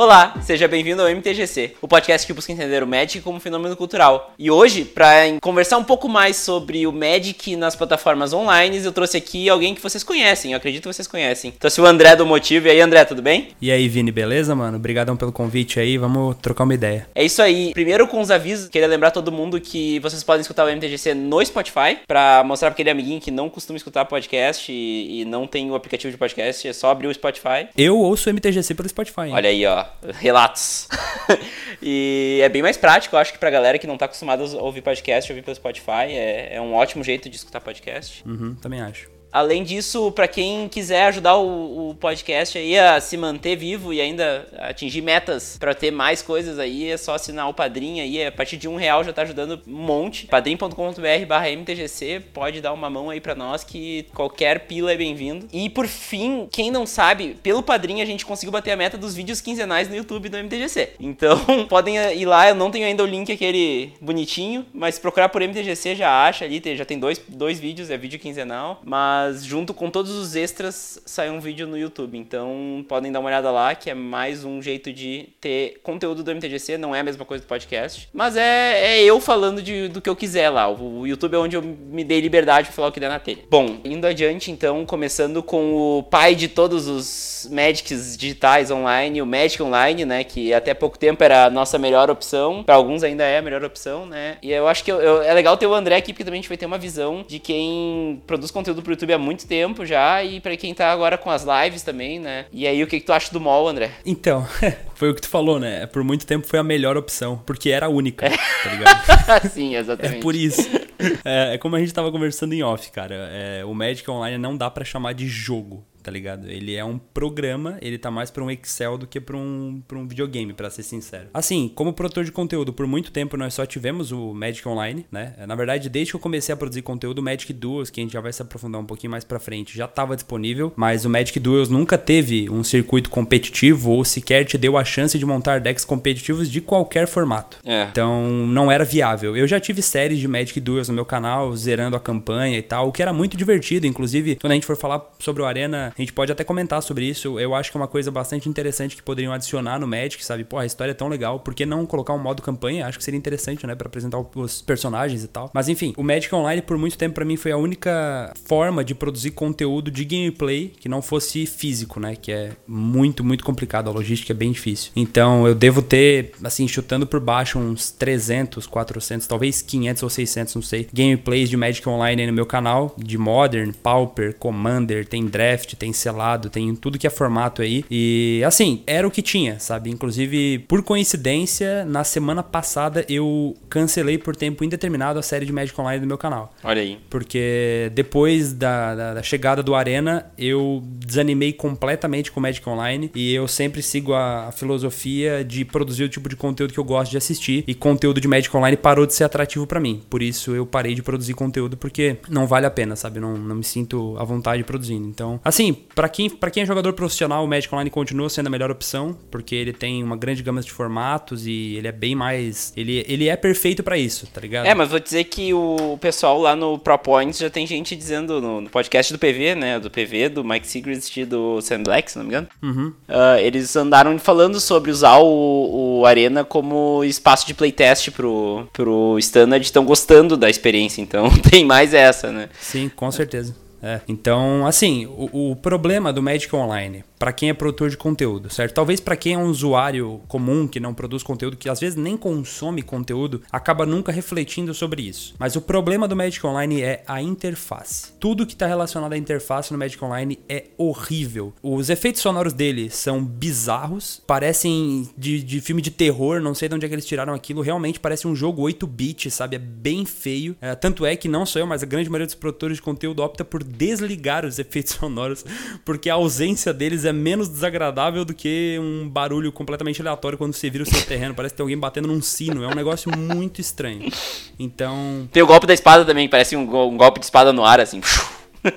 Olá, seja bem-vindo ao MTGC, o podcast que busca entender o Magic como fenômeno cultural. E hoje, para conversar um pouco mais sobre o Magic nas plataformas online, eu trouxe aqui alguém que vocês conhecem, eu acredito que vocês conhecem. Trouxe o André do Motivo. E aí, André, tudo bem? E aí, Vini, beleza, mano? Obrigadão pelo convite aí, vamos trocar uma ideia. É isso aí. Primeiro com os avisos, queria lembrar todo mundo que vocês podem escutar o MTGC no Spotify, para mostrar pra aquele amiguinho que não costuma escutar podcast e, e não tem o aplicativo de podcast, é só abrir o Spotify. Eu ouço o MTGC pelo Spotify. Hein? Olha aí, ó, relatos. e é bem mais prático, eu acho que pra galera que não tá acostumada a ouvir podcast, ouvir pelo Spotify, é, é um ótimo jeito de escutar podcast. Uhum, também acho. Além disso, para quem quiser ajudar o, o, podcast aí a se manter vivo e ainda atingir metas para ter mais coisas aí, é só assinar o Padrim aí. A partir de um real já tá ajudando um monte. padrim.com.br barra MTGC. Pode dar uma mão aí para nós que qualquer pila é bem-vindo. E por fim, quem não sabe, pelo Padrim a gente conseguiu bater a meta dos vídeos quinzenais no YouTube do MTGC. Então podem ir lá, eu não tenho ainda o link aquele bonitinho, mas procurar por MTGC já acha ali, já tem dois, dois vídeos, é vídeo quinzenal. Mas mas junto com todos os extras sai um vídeo no YouTube. Então podem dar uma olhada lá, que é mais um jeito de ter conteúdo do MTGC, não é a mesma coisa do podcast. Mas é, é eu falando de, do que eu quiser lá. O, YouTube é onde eu me dei liberdade para falar o que der na telha. Bom, indo adiante então, começando com o pai de todos os Magics digitais online, o Magic Online, né? Que até pouco tempo era a nossa melhor opção. Para alguns ainda é a melhor opção, né? E eu acho que eu, eu, é legal ter o André aqui, porque também a gente vai ter uma visão de quem produz conteúdo pro YouTube YouTube há muito tempo já e para quem tá agora com as lives também, né? E aí, o que, que tu acha do mall, André? Então, foi o que tu falou, né? Por muito tempo foi a melhor opção, porque era a única, é. tá ligado? Sim, exatamente. É por isso. É, é, como a gente tava conversando em off, cara. É, o Magic Online não dá para chamar de jogo tá ligado? Ele é um programa, ele tá mais para um Excel do que para um, pra um videogame, para ser sincero. Assim, como produtor de conteúdo, por muito tempo nós só tivemos o Magic Online, né? Na verdade, desde que eu comecei a produzir conteúdo, o Magic Duels, que a gente já vai se aprofundar um pouquinho mais para frente, já estava disponível, mas o Magic Duels nunca teve um circuito competitivo ou sequer te deu a chance de montar decks competitivos de qualquer formato. É. Então, não era viável. Eu já tive séries de Magic Duels no meu canal, zerando a campanha e tal, o que era muito divertido, inclusive, quando a gente for falar sobre o Arena a gente pode até comentar sobre isso. Eu acho que é uma coisa bastante interessante que poderiam adicionar no Magic, sabe? Pô, a história é tão legal, por que não colocar um modo campanha? Acho que seria interessante, né, para apresentar os personagens e tal. Mas enfim, o Magic Online por muito tempo para mim foi a única forma de produzir conteúdo de gameplay que não fosse físico, né, que é muito, muito complicado, a logística é bem difícil. Então, eu devo ter assim chutando por baixo uns 300, 400, talvez 500 ou 600, não sei, gameplays de Magic Online aí no meu canal, de Modern, Pauper, Commander, tem Draft, tem selado, tem tudo que é formato aí. E assim, era o que tinha, sabe? Inclusive, por coincidência, na semana passada eu cancelei por tempo indeterminado a série de Magic Online do meu canal. Olha aí. Porque depois da, da, da chegada do Arena, eu desanimei completamente com Magic Online e eu sempre sigo a, a filosofia de produzir o tipo de conteúdo que eu gosto de assistir e conteúdo de Magic Online parou de ser atrativo para mim. Por isso eu parei de produzir conteúdo porque não vale a pena, sabe? Não, não me sinto à vontade produzindo. Então, assim, assim, para quem, pra quem é jogador profissional, o Magic Online continua sendo a melhor opção, porque ele tem uma grande gama de formatos e ele é bem mais. Ele, ele é perfeito para isso, tá ligado? É, mas vou dizer que o pessoal lá no Pro Points já tem gente dizendo no, no podcast do PV, né? Do PV, do Mike Segrist e do Sam Black, se não me engano. Uhum. Uh, eles andaram falando sobre usar o, o Arena como espaço de playtest pro, pro Standard, estão gostando da experiência, então tem mais essa, né? Sim, com certeza. É. Então, assim, o, o, problema do Magic Online para quem é produtor de conteúdo, certo? Talvez para quem é um usuário comum que não produz conteúdo, que às vezes nem consome conteúdo, acaba nunca refletindo sobre isso. Mas o problema do Magic Online é a interface. Tudo que está relacionado à interface no Magic Online é horrível. Os efeitos sonoros dele são bizarros, parecem de, de filme de terror, não sei de onde é que eles tiraram aquilo. Realmente parece um jogo 8-bit, sabe? É bem feio. É, tanto é que não sou eu, mas a grande maioria dos produtores de conteúdo opta por desligar os efeitos sonoros, porque a ausência deles é menos desagradável do que um barulho completamente aleatório quando você vira o seu terreno. Parece que tem alguém batendo num sino. É um negócio muito estranho. Então. Tem o golpe da espada também, parece um, um golpe de espada no ar, assim.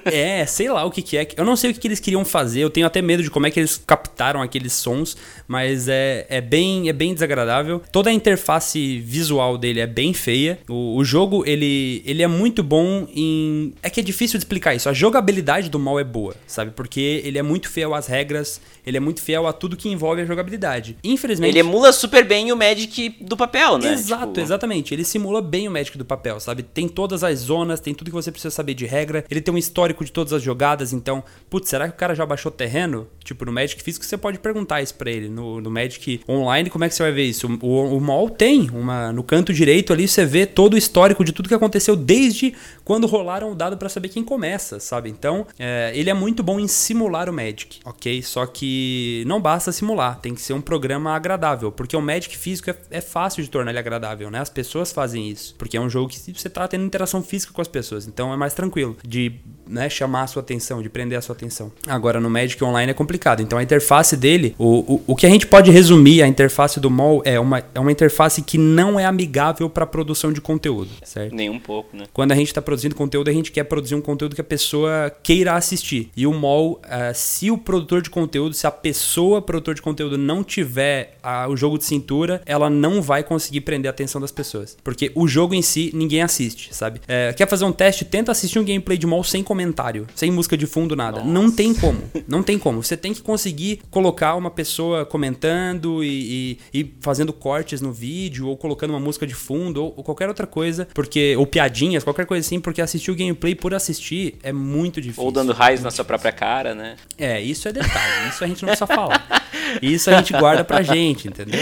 É, sei lá o que, que é. Eu não sei o que, que, eles queriam fazer. Eu tenho até medo de como é que eles captaram aqueles sons, mas é, é, bem, é bem desagradável. Toda a interface visual dele é bem feia. O, o jogo, ele, ele é muito bom em. É que é difícil de explicar isso. A jogabilidade do mal é boa, sabe? Porque ele é muito fiel às regras, ele é muito fiel a tudo que envolve a jogabilidade. Infelizmente. Ele emula super bem o Magic do papel, né? Exato, tipo... exatamente. Ele simula bem o Magic do papel, sabe? Tem todas as zonas, tem tudo que você precisa saber de regra. Ele tem um histórico de todas as jogadas, então, putz, será que o cara já baixou terreno? Tipo, no Magic físico você pode perguntar isso pra ele. No, no Magic online, como é que você vai ver isso? O, o, mall tem, uma, no canto direito ali, você vê todo o histórico de tudo que aconteceu desde quando rolaram o dado para saber quem começa, sabe? Então, é, ele é muito bom em simular o Magic, ok? Só que não basta simular, tem que ser um programa agradável, porque o Magic físico é, é fácil de tornar ele agradável, né? As pessoas fazem isso, porque é um jogo que você tá tendo interação física com as pessoas, então é mais tranquilo de né, chamar a sua atenção, de prender a sua atenção. Agora, no Magic Online é complicado. Então, a interface dele, o, o, o que a gente pode resumir, a interface do MOL é uma, é uma interface que não é amigável para produção de conteúdo, certo? Nem um pouco, né? Quando a gente está produzindo conteúdo, a gente quer produzir um conteúdo que a pessoa queira assistir. E o MOL, uh, se o produtor de conteúdo, se a pessoa produtor de conteúdo não tiver uh, o jogo de cintura, ela não vai conseguir prender a atenção das pessoas. Porque o jogo em si, ninguém assiste, sabe? Uh, quer fazer um teste? Tenta assistir um gameplay de MOL sem comentário, sem música de fundo, nada. Nossa. Não tem como. Não tem como. Você tem que conseguir colocar uma pessoa comentando e, e, e fazendo cortes no vídeo, ou colocando uma música de fundo, ou, ou, qualquer outra coisa, porque. Ou piadinhas, qualquer coisa assim, porque assistir o gameplay por assistir é muito difícil. Ou dando raios na sua própria cara, né? É, isso é detalhe. Isso a gente não precisa falar. Isso a gente guarda pra gente, entendeu?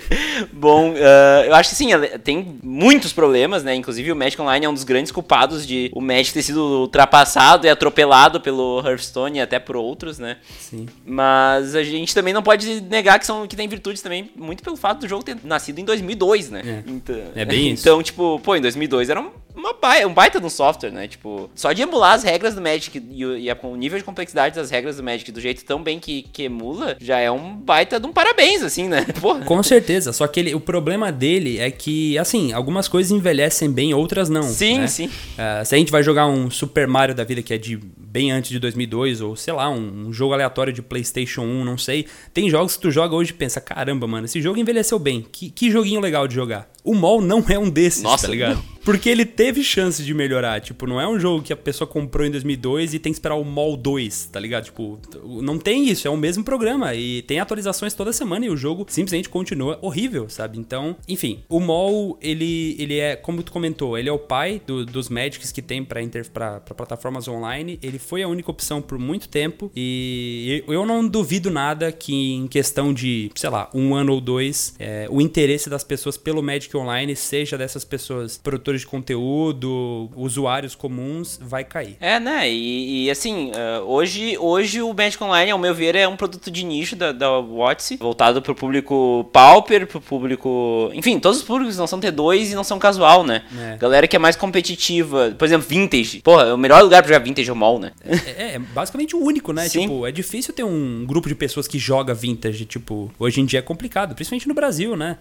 Bom, uh, eu acho que sim, tem muitos problemas, né? Inclusive o Magic Online é um dos grandes culpados de o Magic ter sido ultrapassado e atropelado pelo Hearthstone e até por outros, né? Sim. Mas a gente também não pode negar que, são, que tem virtudes também, muito pelo fato do jogo ter nascido em 2002, né? É, então, é bem isso. Então, tipo, pô, em 2002 era um uma baita, um baita de um software, né? Tipo, só de emular as regras do Magic e, e a, o nível de complexidade das regras do Magic do jeito tão bem que, que emula, já é um baita de um parabéns, assim, né? Porra. Com certeza, só que ele, o problema dele é que, assim, algumas coisas envelhecem bem, outras não. Sim, né? sim. Uh, se a gente vai jogar um Super Mario da vida que é de bem antes de 2002, ou sei lá, um, um jogo aleatório de PlayStation 1, não sei, tem jogos que tu joga hoje e pensa: caramba, mano, esse jogo envelheceu bem, que, que joguinho legal de jogar. O Mol não é um desses, Nossa, tá ligado? Não. Porque ele teve chance de melhorar. Tipo, não é um jogo que a pessoa comprou em 2002 e tem que esperar o Mol 2, tá ligado? Tipo, não tem isso. É o mesmo programa. E tem atualizações toda semana e o jogo simplesmente continua horrível, sabe? Então, enfim. O Mol, ele, ele é, como tu comentou, ele é o pai do, dos Magics que tem pra, inter, pra, pra plataformas online. Ele foi a única opção por muito tempo. E eu não duvido nada que em questão de, sei lá, um ano ou dois, é, o interesse das pessoas pelo Magic Online seja dessas pessoas produtores de conteúdo, usuários comuns, vai cair. É, né? E, e assim, uh, hoje, hoje o Magic Online, ao meu ver, é um produto de nicho da, da Watts, voltado pro público pauper, pro público. Enfim, todos os públicos não são T2 e não são casual, né? É. Galera que é mais competitiva. Por exemplo, vintage. Porra, o melhor lugar pra jogar vintage é o mall, né? É, é basicamente o único, né? Sim. Tipo, é difícil ter um grupo de pessoas que joga vintage. Tipo, hoje em dia é complicado, principalmente no Brasil, né?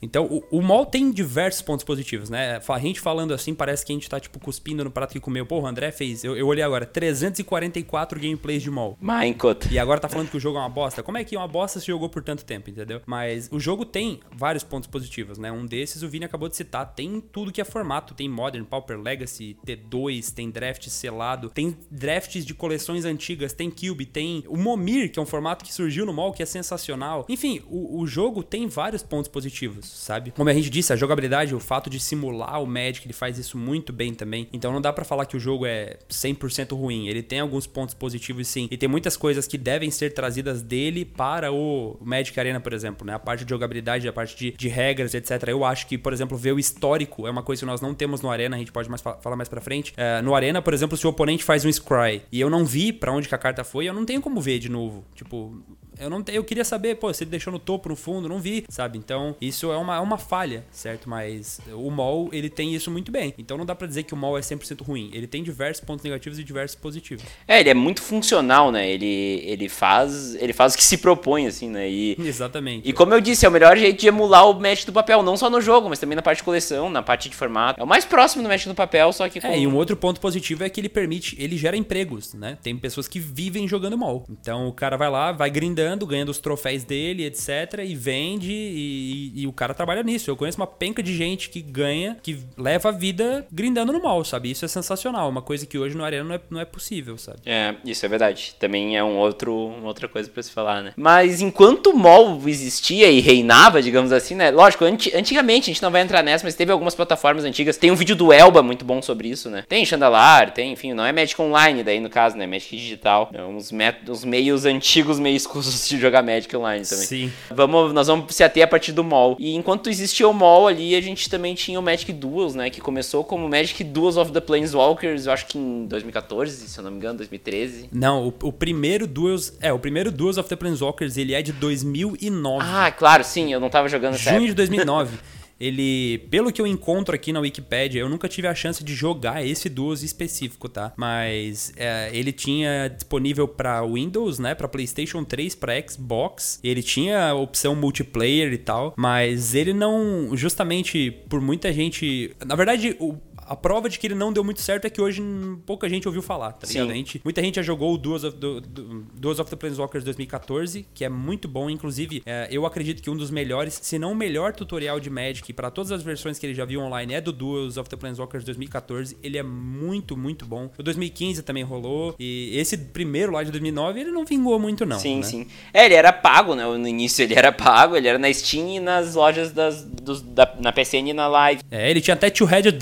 Então, o, o mall tem diversos pontos positivos, né? A gente falando assim, parece que a gente tá, tipo, cuspindo no prato que comeu. Porra, o André fez, eu, eu olhei agora, 344 gameplays de mall. Minecraft. E agora tá falando que o jogo é uma bosta. Como é que uma bosta se jogou por tanto tempo, entendeu? Mas o jogo tem vários pontos positivos, né? Um desses o Vini acabou de citar. Tem tudo que é formato. Tem Modern, Pauper Legacy, T2, tem draft selado, tem drafts de coleções antigas, tem Cube, tem o Momir, que é um formato que surgiu no mall, que é sensacional. Enfim, o, o jogo tem vários pontos positivos sabe? Como a gente disse, a jogabilidade, o fato de simular o Magic, ele faz isso muito bem também. Então não dá para falar que o jogo é 100% ruim. Ele tem alguns pontos positivos sim. E tem muitas coisas que devem ser trazidas dele para o Magic Arena, por exemplo, né? A parte de jogabilidade, a parte de, de regras, etc. Eu acho que, por exemplo, ver o histórico é uma coisa que nós não temos no Arena, a gente pode mais falar mais pra frente. É, no Arena, por exemplo, se o oponente faz um Scry e eu não vi para onde a carta foi, eu não tenho como ver de novo. Tipo, Eu não eu queria saber, pô, se ele deixou no topo, no fundo, não vi, sabe? Então, isso é uma, é uma falha, certo? Mas o mall, ele tem isso muito bem. Então não dá para dizer que o mall é 100% ruim. Ele tem diversos pontos negativos e diversos positivos. É, ele é muito funcional, né? Ele, ele faz ele faz o que se propõe, assim, né? E, Exatamente. E como eu disse, é o melhor jeito de emular o match do papel, não só no jogo, mas também na parte de coleção, na parte de formato. É o mais próximo do match do papel, só que com... É, e um outro ponto positivo é que ele permite, ele gera empregos, né? Tem pessoas que vivem jogando mall. Então o cara vai lá, vai grindando, ganhando os troféus dele, etc, e vende e, e, e o cara trabalha nisso. Eu conheço uma penca de gente que ganha, que leva a vida grindando no mall, sabe? Isso é sensacional, uma coisa que hoje no Arena não é, não é possível, sabe? É, isso é verdade. Também é um outro, uma outra coisa para se falar, né? Mas enquanto o mall existia e reinava, digamos assim, né? Lógico, anti, antigamente, a gente não vai entrar nessa, mas teve algumas plataformas antigas. Tem um vídeo do Elba muito bom sobre isso, né? Tem Chandalar, tem, enfim, não é Magic Online daí no caso, né? Magic Digital. É uns, métodos, meios antigos, meio escusos de jogar Magic Online também. Sim. Vamos, nós vamos se ater a partir do mall. E enquanto existia o mall ali, a gente também tinha o Magic Duels, né? Que começou como Magic Duels of the Planeswalkers, eu acho que em 2014, se eu não me engano, 2013. Não, o, o primeiro Duels. É, o primeiro Duels of the Planeswalkers ele é de 2009. Ah, claro, sim, eu não tava jogando Junho de 2009. ele, pelo que eu encontro aqui na Wikipedia, eu nunca tive a chance de jogar esse Duos específico, tá? Mas é, ele tinha disponível para Windows, né? Para PlayStation 3, para Xbox. Ele tinha opção multiplayer e tal, mas ele não, justamente por muita gente, na verdade, o a prova de que ele não deu muito certo é que hoje pouca gente ouviu falar, tá ligado? Gente, muita gente já jogou o Duels of, do, do, Duels of the Planeswalkers 2014, que é muito bom. Inclusive, é, eu acredito que um dos melhores, se não o melhor tutorial de Magic para todas as versões que ele já viu online é do Duels of the Planeswalkers 2014. Ele é muito, muito bom. O 2015 também rolou. E esse primeiro lá de 2009, ele não vingou muito, não. Sim, né? sim. É, ele era pago, né? No início ele era pago, ele era na Steam e nas lojas das, dos, da, na PSN e na Live. É, ele tinha até Two-Headed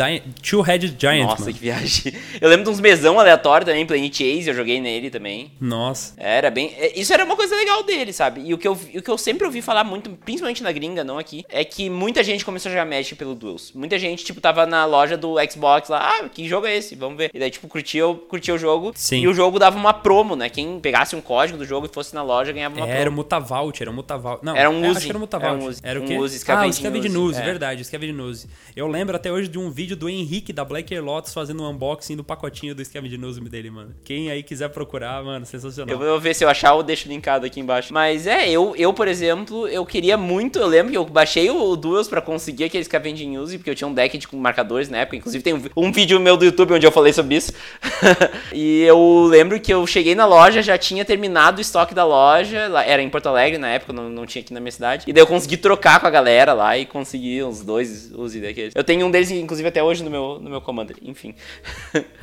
Two-Headed Giant. Nossa, mano. que viagem. Eu lembro de uns mesão aleatórios também, Planet Chase, eu joguei nele também. Nossa. Era bem. é, Isso era uma coisa legal dele, sabe? E o que, eu, o que eu sempre ouvi falar muito, principalmente na gringa, não aqui, é que muita gente começou a jogar Magic pelo Duels. Muita gente, tipo, tava na loja do Xbox lá, ah, que jogo é esse? Vamos ver. E daí, tipo, curtia, curtia o jogo. Sim. E o jogo dava uma promo, né? Quem pegasse um código do jogo e fosse na loja ganhava uma Era o promo. Mutavault, era o Mutavault. Não, Era um é, Uzi. Acho que era o Mutavault. Era um Uzi. Era o Um quê? Uzi, ah, o Scavenging Uzi, News, é. verdade, o Scavenging News. Eu lembro até hoje de um vídeo do Henrique da Black Lotus fazendo um unboxing do pacotinho do Scavenging News dele, mano. Quem aí quiser procurar, mano, sensacional. Eu vou ver se eu achar, eu deixo linkado aqui embaixo. Mas é, eu, eu por exemplo, eu queria muito. Eu lembro que eu baixei o Duels pra conseguir aquele Scavenging Use, porque eu tinha um deck de marcadores na época. Inclusive, tem um, um vídeo meu do YouTube onde eu falei sobre isso. e eu lembro que eu cheguei na loja, já tinha terminado o estoque da loja. Era em Porto Alegre na época, não, não tinha aqui na minha cidade. E daí eu consegui trocar com a galera lá e consegui uns dois Uzi daqueles. Eu tenho um deles, inclusive, até hoje no meu, no meu Commander. Enfim.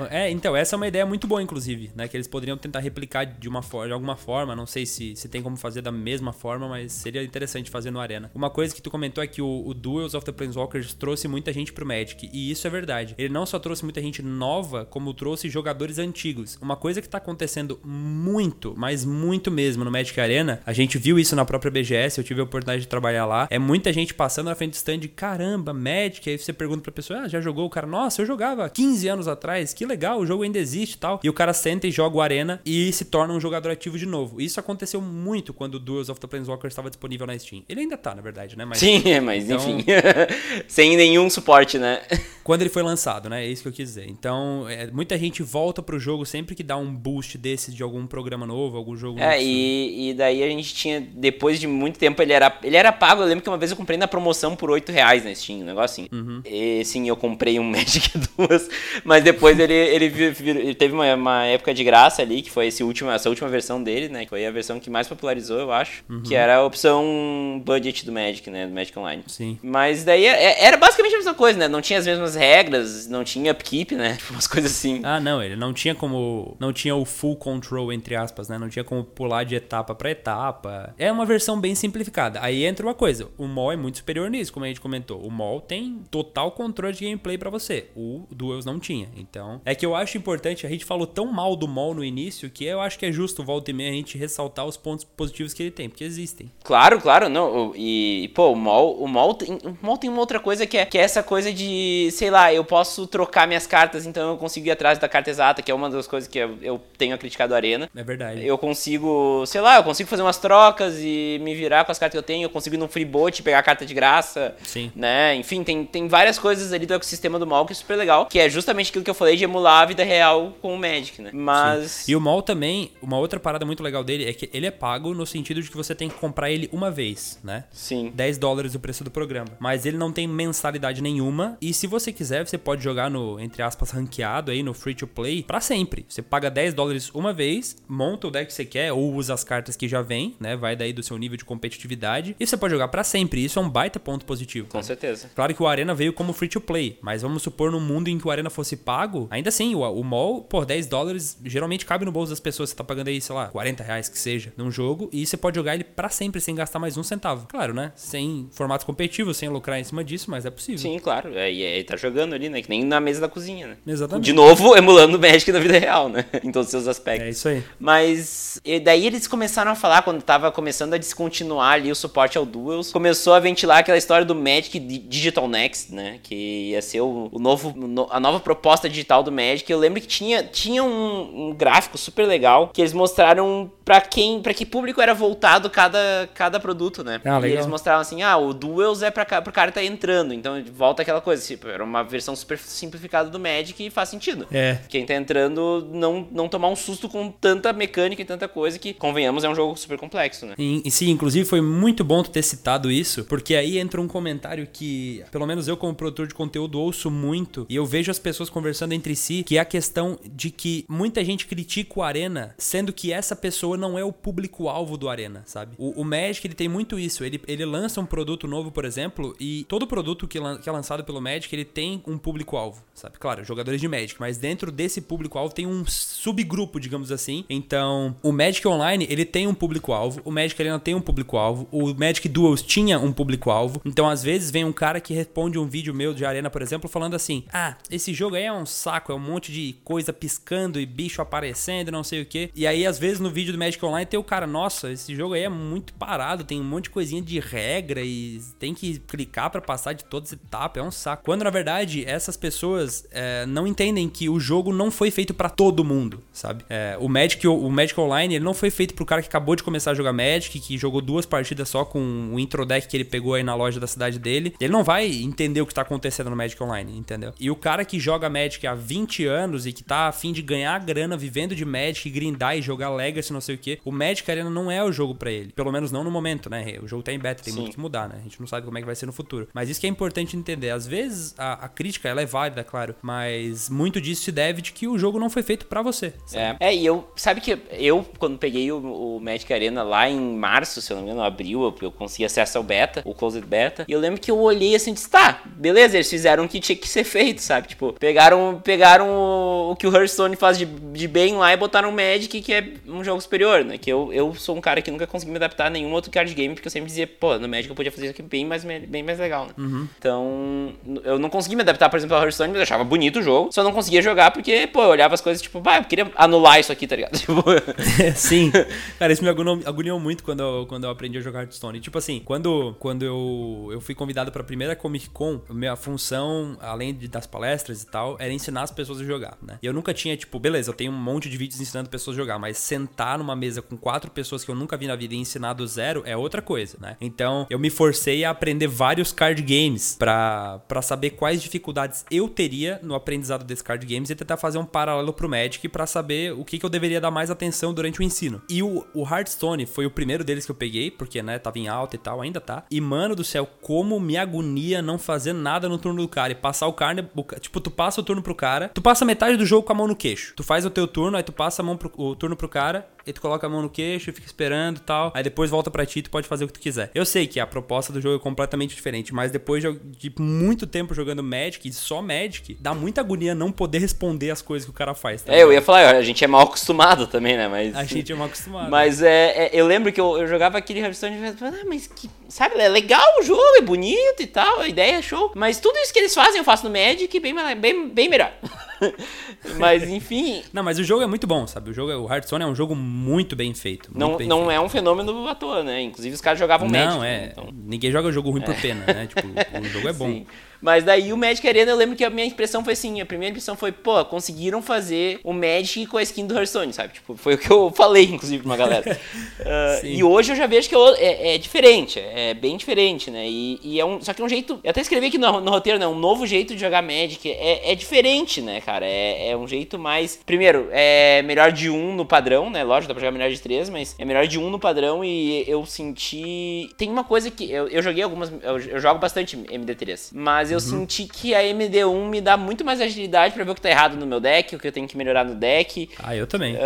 É, então, essa é uma ideia muito boa, inclusive, né? Que eles poderiam tentar replicar de, uma for- de alguma forma. Não sei se, se tem como fazer da mesma forma, mas seria interessante fazer no Arena. Uma coisa que tu comentou é que o, o Duels of the Planeswalkers trouxe muita gente pro Magic. E isso é verdade. Ele não só trouxe muita gente nova, como trouxe jogadores antigos. Uma coisa que tá acontecendo muito, mas muito mesmo no Magic Arena, a gente viu isso na própria BGS, eu tive a oportunidade de trabalhar lá. É muita gente passando na frente do stand, caramba, Magic. Aí você pergunta pra pessoa, ah, já jogou? O cara, nossa, eu jogava 15 anos atrás, que legal, o jogo ainda existe e tal. E o cara senta e joga o Arena e se torna um jogador ativo de novo. Isso aconteceu muito quando o Duels of the Planeswalkers estava disponível na Steam. Ele ainda tá, na verdade, né? Mas Sim, mas Então- enfim. Sem nenhum suporte, né? quando ele foi lançado, né? É isso que eu quis dizer. Então, é, muita gente volta pro jogo sempre que dá um boost desses de algum programa novo, algum jogo novo. É, e, e daí a gente tinha, depois de muito tempo, ele era, ele era pago. Eu lembro que uma vez eu comprei na promoção por 8 reais na Steam, um negócio assim. Uhum. E sim, eu comprei um Magic duas, mas depois ele, ele, vir- ele teve uma, uma época de graça ali, que foi esse último, essa última versão dele, né? Que foi a versão que mais popularizou, eu acho. Uhum. Que era a opção budget do Magic, né? Do Magic Online. Sim. Mas daí é- era basicamente a mesma coisa, né? Não tinha as mesmas regras, não tinha upkeep, né? Tipo, umas coisas assim. Ah, não, ele não tinha como. Não tinha o full control, entre aspas, né? Não tinha como pular de etapa pra etapa. É uma versão bem simplificada. Aí entra uma coisa: o mall é muito superior nisso, como a gente comentou. O mall tem total controle de gameplay pra você. PC. O Duels não tinha. Então, é que eu acho importante, a gente falou tão mal do mall no início que eu acho que é justo volta e meia a gente ressaltar os pontos positivos que ele tem, porque existem. Claro, claro, não. E, pô, o mall, o mall, tem, o mall tem uma outra coisa que é, que é essa coisa de, sei lá, eu posso trocar minhas cartas, então eu consigo ir atrás da carta exata, que é uma das coisas que eu, eu tenho criticado a Arena. É verdade. Eu consigo, sei lá, eu consigo fazer umas trocas e me virar com as cartas que eu tenho, eu consigo ir num free bot pegar a carta de graça. Sim. Né? Enfim, tem, tem várias coisas ali do ecossistema do que é super legal, que é justamente aquilo que eu falei de emular a vida real com o Magic, né? Mas. Sim. E o mall também, uma outra parada muito legal dele é que ele é pago no sentido de que você tem que comprar ele uma vez, né? Sim. 10 dólares o preço do programa. Mas ele não tem mensalidade nenhuma. E se você quiser, você pode jogar no, entre aspas, ranqueado aí, no free to play, para sempre. Você paga 10 dólares uma vez, monta o deck que você quer, ou usa as cartas que já vem, né? Vai daí do seu nível de competitividade. E você pode jogar para sempre. Isso é um baita ponto positivo. Com certeza. Claro que o Arena veio como free to play, mas vamos supor no mundo em que o Arena fosse pago, ainda assim, o, o mall, por 10 dólares, geralmente cabe no bolso das pessoas. Você tá pagando aí, sei lá, 40 reais que seja, num jogo, e você pode jogar ele para sempre sem gastar mais um centavo. Claro, né? Sem formato competitivo, sem lucrar em cima disso, mas é possível. Sim, claro. É, e aí tá jogando ali, né? Que nem na mesa da cozinha, né? Exatamente. De novo, emulando o Magic na vida real, né? em todos os seus aspectos. É isso aí. Mas e daí eles começaram a falar, quando tava começando a descontinuar ali o suporte ao Duels, começou a ventilar aquela história do Magic Digital Next, né? Que ia ser o, o novo, a nova proposta digital do Magic. Eu lembro que tinha, tinha um, um gráfico super legal que eles mostraram para quem, para que público era voltado cada, cada produto, né? Ah, e eles mostravam assim, ah, o Duels é para pro cara tá entrando, então volta aquela coisa, tipo, era uma versão super simplificada do Magic e faz sentido. É. Quem tá entrando não, não tomar um susto com tanta mecânica e tanta coisa que, convenhamos, é um jogo super complexo, né? E, e sim, inclusive foi muito bom tu ter citado isso, porque aí entra um comentário que, pelo menos eu como produtor de conteúdo ouço muito, e eu vejo as pessoas conversando entre si, que é a questão de que muita gente critica o Arena, sendo que essa pessoa não é o público-alvo do Arena, sabe? O, o, Magic, ele tem muito isso. Ele, ele lança um produto novo, por exemplo, e todo produto que, que é lançado pelo Magic, ele tem um público-alvo, sabe? Claro, jogadores de Magic, mas dentro desse público-alvo tem um subgrupo, digamos assim. Então, o Magic Online, ele tem um público-alvo, o Magic Arena tem um público-alvo, o Magic Duels tinha um público-alvo. Então, às vezes, vem um cara que responde um vídeo meu de Arena, por exemplo, falando assim: Ah, esse jogo aí é um saco, é um monte de coisa piscando e bicho aparecendo, não sei o que. E aí, às vezes, no vídeo do Magic Online tem o cara, nossa, esse jogo aí é muito parado, tem um monte de coisinha de regra e tem que clicar para passar de todas as etapas, é um saco. Quando na verdade essas pessoas é, não entendem que o jogo não foi feito para todo mundo, sabe? É, o Magic, o Magic Online, ele não foi feito pro cara que acabou de começar a jogar Magic, que jogou duas partidas só com o intro deck que ele pegou aí na loja da cidade dele. Ele não vai entender o que tá acontecendo no Magic Online, entendeu? E o cara que joga Magic há 20 anos e que tá afim de ganhar grana vivendo de Magic, grindar e jogar Legacy, não sei o que, o Magic Arena não é o jogo para ele. Pelo menos não no momento, né? O jogo tá em beta, tem Sim. muito que mudar, né? A gente não sabe como é que vai ser no futuro. Mas isso que é importante entender. Às vezes a, a crítica, ela é válida, claro, mas muito disso se deve de que o jogo não foi feito para você. É. é, e eu, sabe que eu, quando peguei o, o, Magic Arena lá em março, se eu não me engano, abril, eu, eu consegui acesso ao beta, o Closed Beta, e eu lembro que eu olhei assim e disse, tá, beleza, eles fizeram o que tinha que ser feito, sabe? Tipo, pegaram, pegaram o, o que o Hearthstone faz de, de bem lá e botaram o Magic, que é um jogo superior, né? Que eu, eu sou um cara que nunca consegui me adaptar a nenhum outro card game, porque eu sempre dizia, pô, no Magic eu podia fazer isso aqui bem mais, bem mais legal, né? Uhum. Então, eu não consegui me adaptar, por exemplo, ao Hearthstone, mas eu achava bonito o jogo, só não conseguia jogar porque, pô, eu olhava as coisas tipo, bah, eu queria anular isso aqui, tá ligado? Tipo... Sim. Cara, isso me agoniou, agoniou muito quando eu, quando eu aprendi a jogar Hearthstone. Tipo assim, quando, quando eu, eu fui convidado pra primeira Comic Con, minha função, além de, das palestras e tal, era ensinar as pessoas a jogar, né? E eu nunca tinha, tipo, beleza, eu tenho um monte de vídeos ensinando pessoas a jogar, mas sentar numa mesa com quatro pessoas que eu nunca vi na vida e ensinar do zero é outra coisa, né? Então, eu me forcei a aprender vários card games pra saber quais dificuldades eu teria no aprendizado desses card games e tentar fazer um paralelo pro Magic para saber o que, que eu deveria dar mais atenção durante o ensino. E o, o Hearthstone foi o primeiro deles que eu peguei, porque, né, tava em alta e tal, ainda tá. E, mano do céu, como me agonia não fazer nada no turno do cara e passar o carne. Tipo, tu passa o turno pro cara, tu passa metade do jogo com a mão no queixo. Tu faz o teu turno, aí tu passa a mão pro, o turno pro cara, aí tu coloca a mão no queixo, fica esperando e tal. Aí depois volta pra ti, tu pode fazer o que tu quiser. Eu sei que a proposta do jogo é completamente diferente, mas depois de, muito tempo jogando Magic, e só Magic, dá muita agonia não poder responder as coisas que o cara faz. Tá é, eu ia falar, a gente é mal acostumado também, né? Mas, a gente é mal acostumado. Mas é, é eu lembro que eu, eu jogava aquele Hearthstone e falava, ah, mas que, sabe, é legal o jogo, é bonito e tal, a ideia é show. Mas tudo isso que eles fazem eu faço no Magic bem, bem, bem melhor. mas enfim. Não, mas o jogo é muito bom, sabe? O jogo, é, o Hearthstone é um jogo muito bem feito. Muito não bem não feito. é um fenômeno à toa, né? Inclusive os caras jogavam não, Magic. Não, é. Né? Então... Ninguém joga jogo ruim por pena, né? Tipo, o jogo é bom. Sim. Mas daí o Magic Arena, eu lembro que a minha impressão foi assim, a primeira impressão foi, pô, conseguiram fazer o Magic com a skin do Hearthstone, sabe? Tipo, foi o que eu falei, inclusive, pra uma galera. uh, e hoje eu já vejo que eu, é, é, diferente, é bem diferente, né? E, e, é um, só que é um jeito, eu até escrevi aqui no, no roteiro, né? Um novo jeito de jogar Magic, é, é diferente, né, cara? É, é um jeito mais, primeiro, é melhor de um no padrão, né? Lógico, dá pra jogar melhor de três, mas é melhor de um no padrão e eu senti... Tem uma coisa que, eu, eu joguei algumas, eu, eu jogo bastante MD3, mas eu uhum. senti que a MD1 me dá muito mais agilidade para ver o que tá errado no meu deck, o que eu tenho que melhorar no deck. Ah, eu também. Uh,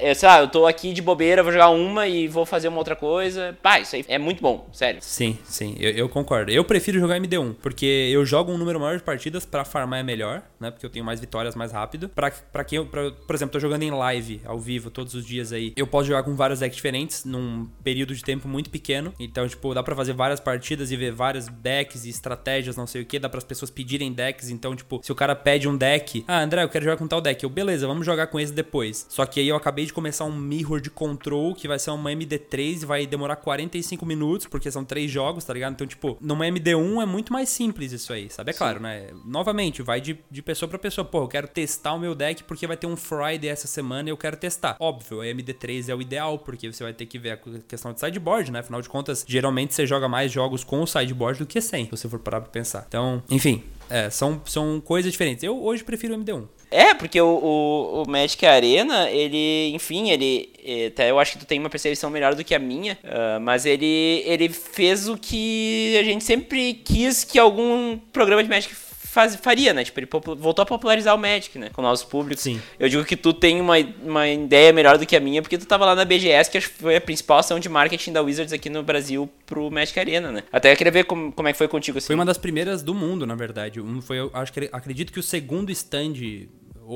eu, sei lá, eu tô aqui de bobeira, vou jogar uma e vou fazer uma outra coisa. Pá, isso aí é muito bom, sério. Sim, sim, eu, eu concordo. Eu prefiro jogar MD1, porque eu jogo um número maior de partidas para farmar é melhor, né? Porque eu tenho mais vitórias mais rápido. Pra, pra quem eu, pra, por exemplo, tô jogando em live, ao vivo, todos os dias aí. Eu posso jogar com vários decks diferentes num período de tempo muito pequeno. Então, tipo, dá pra fazer várias partidas e ver vários decks e estratégias, não sei o que. Dá para as pessoas pedirem decks. Então, tipo, se o cara pede um deck, ah, André, eu quero jogar com tal deck. Eu, beleza, vamos jogar com esse depois. Só que aí eu acabei de começar um Mirror de Control, que vai ser uma MD3 e vai demorar 45 minutos, porque são três jogos, tá ligado? Então, tipo, numa MD1 é muito mais simples isso aí, sabe? É claro, Sim. né? Novamente, vai de, de pessoa para pessoa. Pô, eu quero testar o meu deck porque vai ter um Friday essa semana e eu quero testar. Óbvio, a MD3 é o ideal, porque você vai ter que ver a questão de sideboard, né? Afinal de contas, geralmente você joga mais jogos com o sideboard do que sem, se você for parar pra pensar. Então, enfim, é, são, são coisas diferentes. Eu hoje prefiro o MD1. É, porque o, o, o Magic Arena, ele, enfim, ele. Até eu acho que tu tem uma percepção melhor do que a minha, uh, mas ele, ele fez o que a gente sempre quis que algum programa de Magic faz, faria, né? Tipo, ele voltou a popularizar o Magic, né? Com o nosso público. Sim. Eu digo que tu tem uma, uma ideia melhor do que a minha, porque tu tava lá na BGS, que foi a principal ação de marketing da Wizards aqui no Brasil pro Magic Arena, né? Até eu queria ver como, como é que foi contigo assim. Foi uma das primeiras do mundo, na verdade. Um foi, acho que acredito que o segundo stand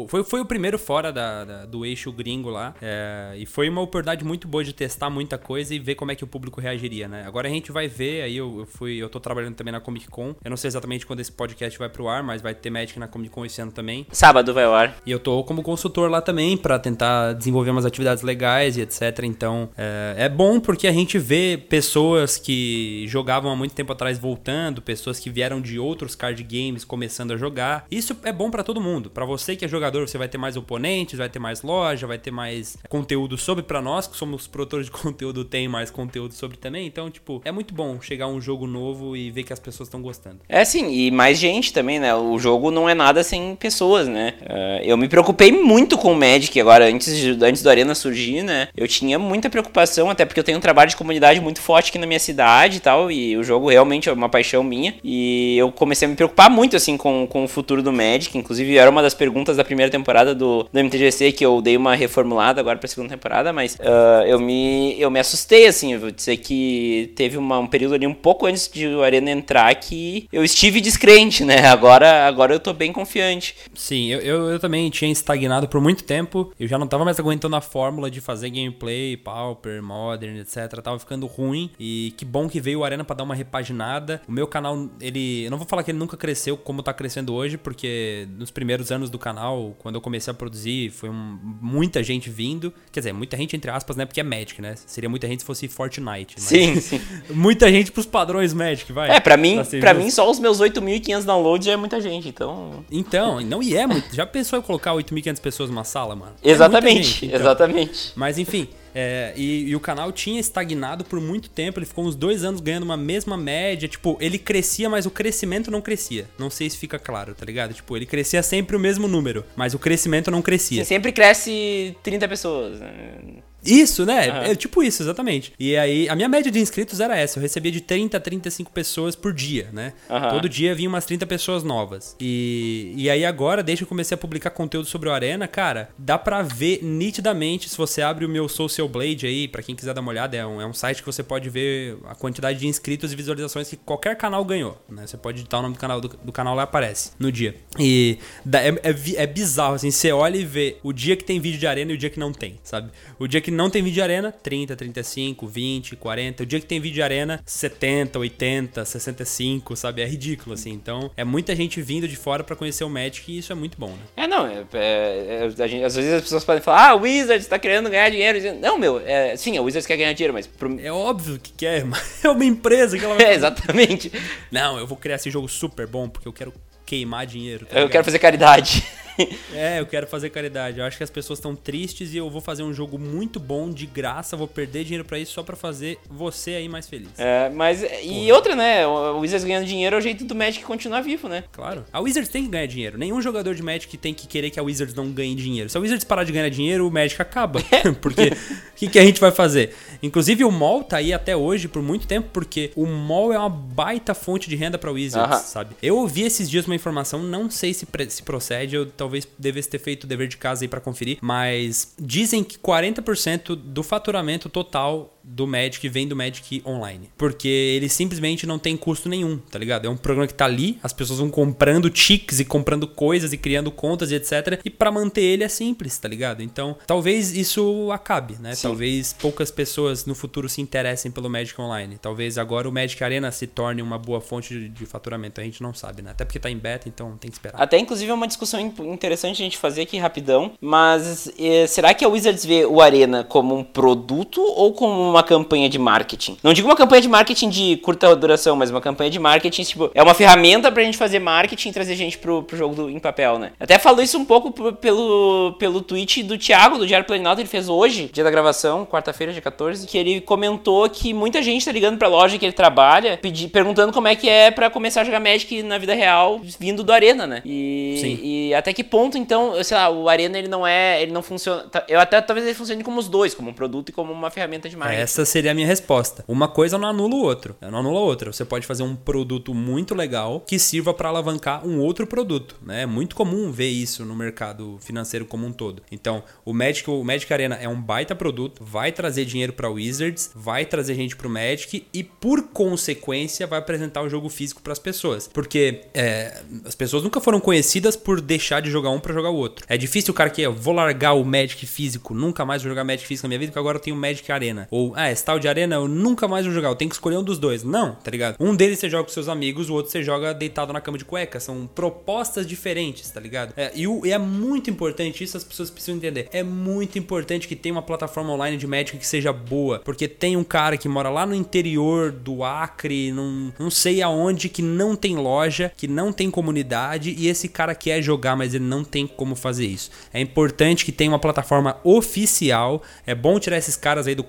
foi, foi o primeiro fora da, da do eixo gringo lá. É, e foi uma oportunidade muito boa de testar muita coisa e ver como é que o público reagiria, né? Agora a gente vai ver, aí eu, eu fui, eu tô trabalhando também na Comic Con. Eu não sei exatamente quando esse podcast vai pro ar, mas vai ter Magic na Comic Con esse ano também. Sábado vai ao ar. E eu tô como consultor lá também para tentar desenvolver umas atividades legais e etc. Então é, é bom porque a gente vê pessoas que jogavam há muito tempo atrás voltando, pessoas que vieram de outros card games começando a jogar. Isso é bom para todo mundo. Para você que é jogador, você vai ter mais oponentes, vai ter mais loja, vai ter mais conteúdo sobre para nós, que somos produtores de conteúdo, tem mais conteúdo sobre também. Então, tipo, é muito bom chegar um jogo novo e ver que as pessoas estão gostando. É sim, e mais gente também, né? O jogo não é nada sem pessoas, né? Uh, eu me preocupei muito com o Magic agora, antes, de, antes do Arena surgir, né? Eu tinha muita preocupação, até porque eu tenho um trabalho de comunidade muito forte aqui na minha cidade e tal, e o jogo realmente é uma paixão minha. E eu comecei a me preocupar muito, assim, com, com o futuro do Magic. Inclusive, era uma das perguntas da primeira temporada do, do MTGC, que eu dei uma reformulada agora pra segunda temporada, mas uh, eu, me, eu me assustei, assim, eu vou dizer que teve uma, um período ali um pouco antes de o Arena entrar que eu estive descrente, né? Agora, agora eu tô bem confiante. Sim, eu, eu, eu também tinha estagnado por muito tempo, eu já não tava mais aguentando a fórmula de fazer gameplay, Pauper, Modern, etc. Tava ficando ruim e que bom que veio o Arena para dar uma repaginada. O meu canal, ele. Eu não vou falar que ele nunca cresceu como tá crescendo hoje, porque nos primeiros anos do canal, quando eu comecei a produzir, foi um, muita gente vindo. Quer dizer, muita gente entre aspas, né? Porque é Magic, né? Seria muita gente se fosse Fortnite. Sim, sim. muita gente pros padrões Magic, vai. É, pra mim, pra, pra mim só os meus 8.500 downloads já é muita gente, então... Então, não e é muito. Já pensou em colocar 8.500 pessoas numa sala, mano? Exatamente, é gente, então. exatamente. Mas enfim... É, e, e, o canal tinha estagnado por muito tempo, ele ficou uns dois anos ganhando uma mesma média. Tipo, ele crescia, mas o crescimento não crescia. Não sei se fica claro, tá ligado? Tipo, ele crescia sempre o mesmo número, mas o crescimento não crescia. Você sempre cresce 30 pessoas, né? Isso, né? Uhum. É tipo isso, exatamente. E aí, a minha média de inscritos era essa. Eu recebia de 30 a 35 pessoas por dia, né? Uhum. Todo dia vinha umas 30 pessoas novas. E, e aí agora, desde que eu comecei a publicar conteúdo sobre o Arena, cara, dá pra ver nitidamente, se você abre o meu Social Blade aí, para quem quiser dar uma olhada, é um, é um site que você pode ver a quantidade de inscritos e visualizações que qualquer canal ganhou, né? Você pode digitar o nome do canal, do, do canal lá aparece no dia. E é, é, é bizarro, assim, você olha e vê o dia que tem vídeo de Arena e o dia que não tem, sabe? O dia que não tem vídeo de arena, 30, 35, 20, 40. O dia que tem vídeo de arena, 70, 80, 65, sabe? É ridículo, assim. Então, é muita gente vindo de fora para conhecer o Magic e isso é muito bom, né? É, não. É, é, é gente, às vezes as pessoas podem falar, ah, Wizards tá querendo ganhar dinheiro. Não, meu, é, sim, o Wizards quer ganhar dinheiro, mas. Pro... É óbvio que quer, mas é uma empresa que ela vai. é, exatamente. Não, eu vou criar esse jogo super bom porque eu quero queimar dinheiro. Tá eu quero fazer caridade. é, eu quero fazer caridade. Eu acho que as pessoas estão tristes e eu vou fazer um jogo muito bom, de graça, vou perder dinheiro para isso só para fazer você aí mais feliz. É, mas. E outra, né? O Wizards ganhando dinheiro é o jeito do Magic continuar vivo, né? Claro. A Wizards tem que ganhar dinheiro. Nenhum jogador de Magic tem que querer que a Wizards não ganhe dinheiro. Se a Wizards parar de ganhar dinheiro, o Magic acaba. É. porque o que, que a gente vai fazer? Inclusive o mall tá aí até hoje por muito tempo, porque o mall é uma baita fonte de renda pra Wizards, uh -huh. sabe? Eu ouvi esses dias uma informação, não sei se, se procede, eu talvez devesse ter feito o dever de casa aí para conferir, mas dizem que 40% do faturamento total do Magic vem do Magic Online. Porque ele simplesmente não tem custo nenhum, tá ligado? É um programa que tá ali, as pessoas vão comprando ticks e comprando coisas e criando contas e etc. E para manter ele é simples, tá ligado? Então, talvez isso acabe, né? Sim. Talvez poucas pessoas no futuro se interessem pelo Magic Online. Talvez agora o Magic Arena se torne uma boa fonte de, de faturamento. A gente não sabe, né? Até porque tá em beta, então tem que esperar. Até inclusive é uma discussão interessante a gente fazer aqui rapidão. Mas eh, será que a Wizards vê o Arena como um produto ou como uma uma campanha de marketing. Não digo uma campanha de marketing de curta duração, mas uma campanha de marketing, tipo, é uma ferramenta pra gente fazer marketing e trazer gente pro, pro jogo do, em papel, né? Até falou isso um pouco pro, pelo, pelo tweet do Thiago, do Diário Planalto, ele fez hoje, dia da gravação, quarta-feira, dia 14, que ele comentou que muita gente tá ligando pra loja que ele trabalha, pedi, perguntando como é que é para começar a jogar Magic na vida real, vindo do Arena, né? E, Sim. e até que ponto, então, sei lá, o Arena ele não é, ele não funciona, eu até talvez ele funcione como os dois, como um produto e como uma ferramenta de marketing. É, essa seria a minha resposta. Uma coisa não anula o outro. Não anula a outra. Você pode fazer um produto muito legal que sirva para alavancar um outro produto. Né? É muito comum ver isso no mercado financeiro como um todo. Então, o Magic, o Magic Arena é um baita produto, vai trazer dinheiro para Wizards, vai trazer gente para o Magic e, por consequência, vai apresentar o jogo físico para as pessoas. Porque é, as pessoas nunca foram conhecidas por deixar de jogar um para jogar o outro. É difícil o cara que, eu vou largar o Magic físico, nunca mais vou jogar Magic físico na minha vida, porque agora eu tenho Magic Arena. Ou, ah, esse tal de arena, eu nunca mais vou jogar. Eu tenho que escolher um dos dois. Não, tá ligado? Um deles você joga com seus amigos, o outro você joga deitado na cama de cueca. São propostas diferentes, tá ligado? É, e, o, e, é muito importante, isso as pessoas precisam entender. É muito importante que tenha uma plataforma online de Magic que seja boa. Porque tem um cara que mora lá no interior do Acre, não, não sei aonde, que não tem loja, que não tem comunidade, e esse cara quer jogar, mas ele não tem como fazer isso. É importante que tenha uma plataforma oficial. É bom tirar esses caras aí do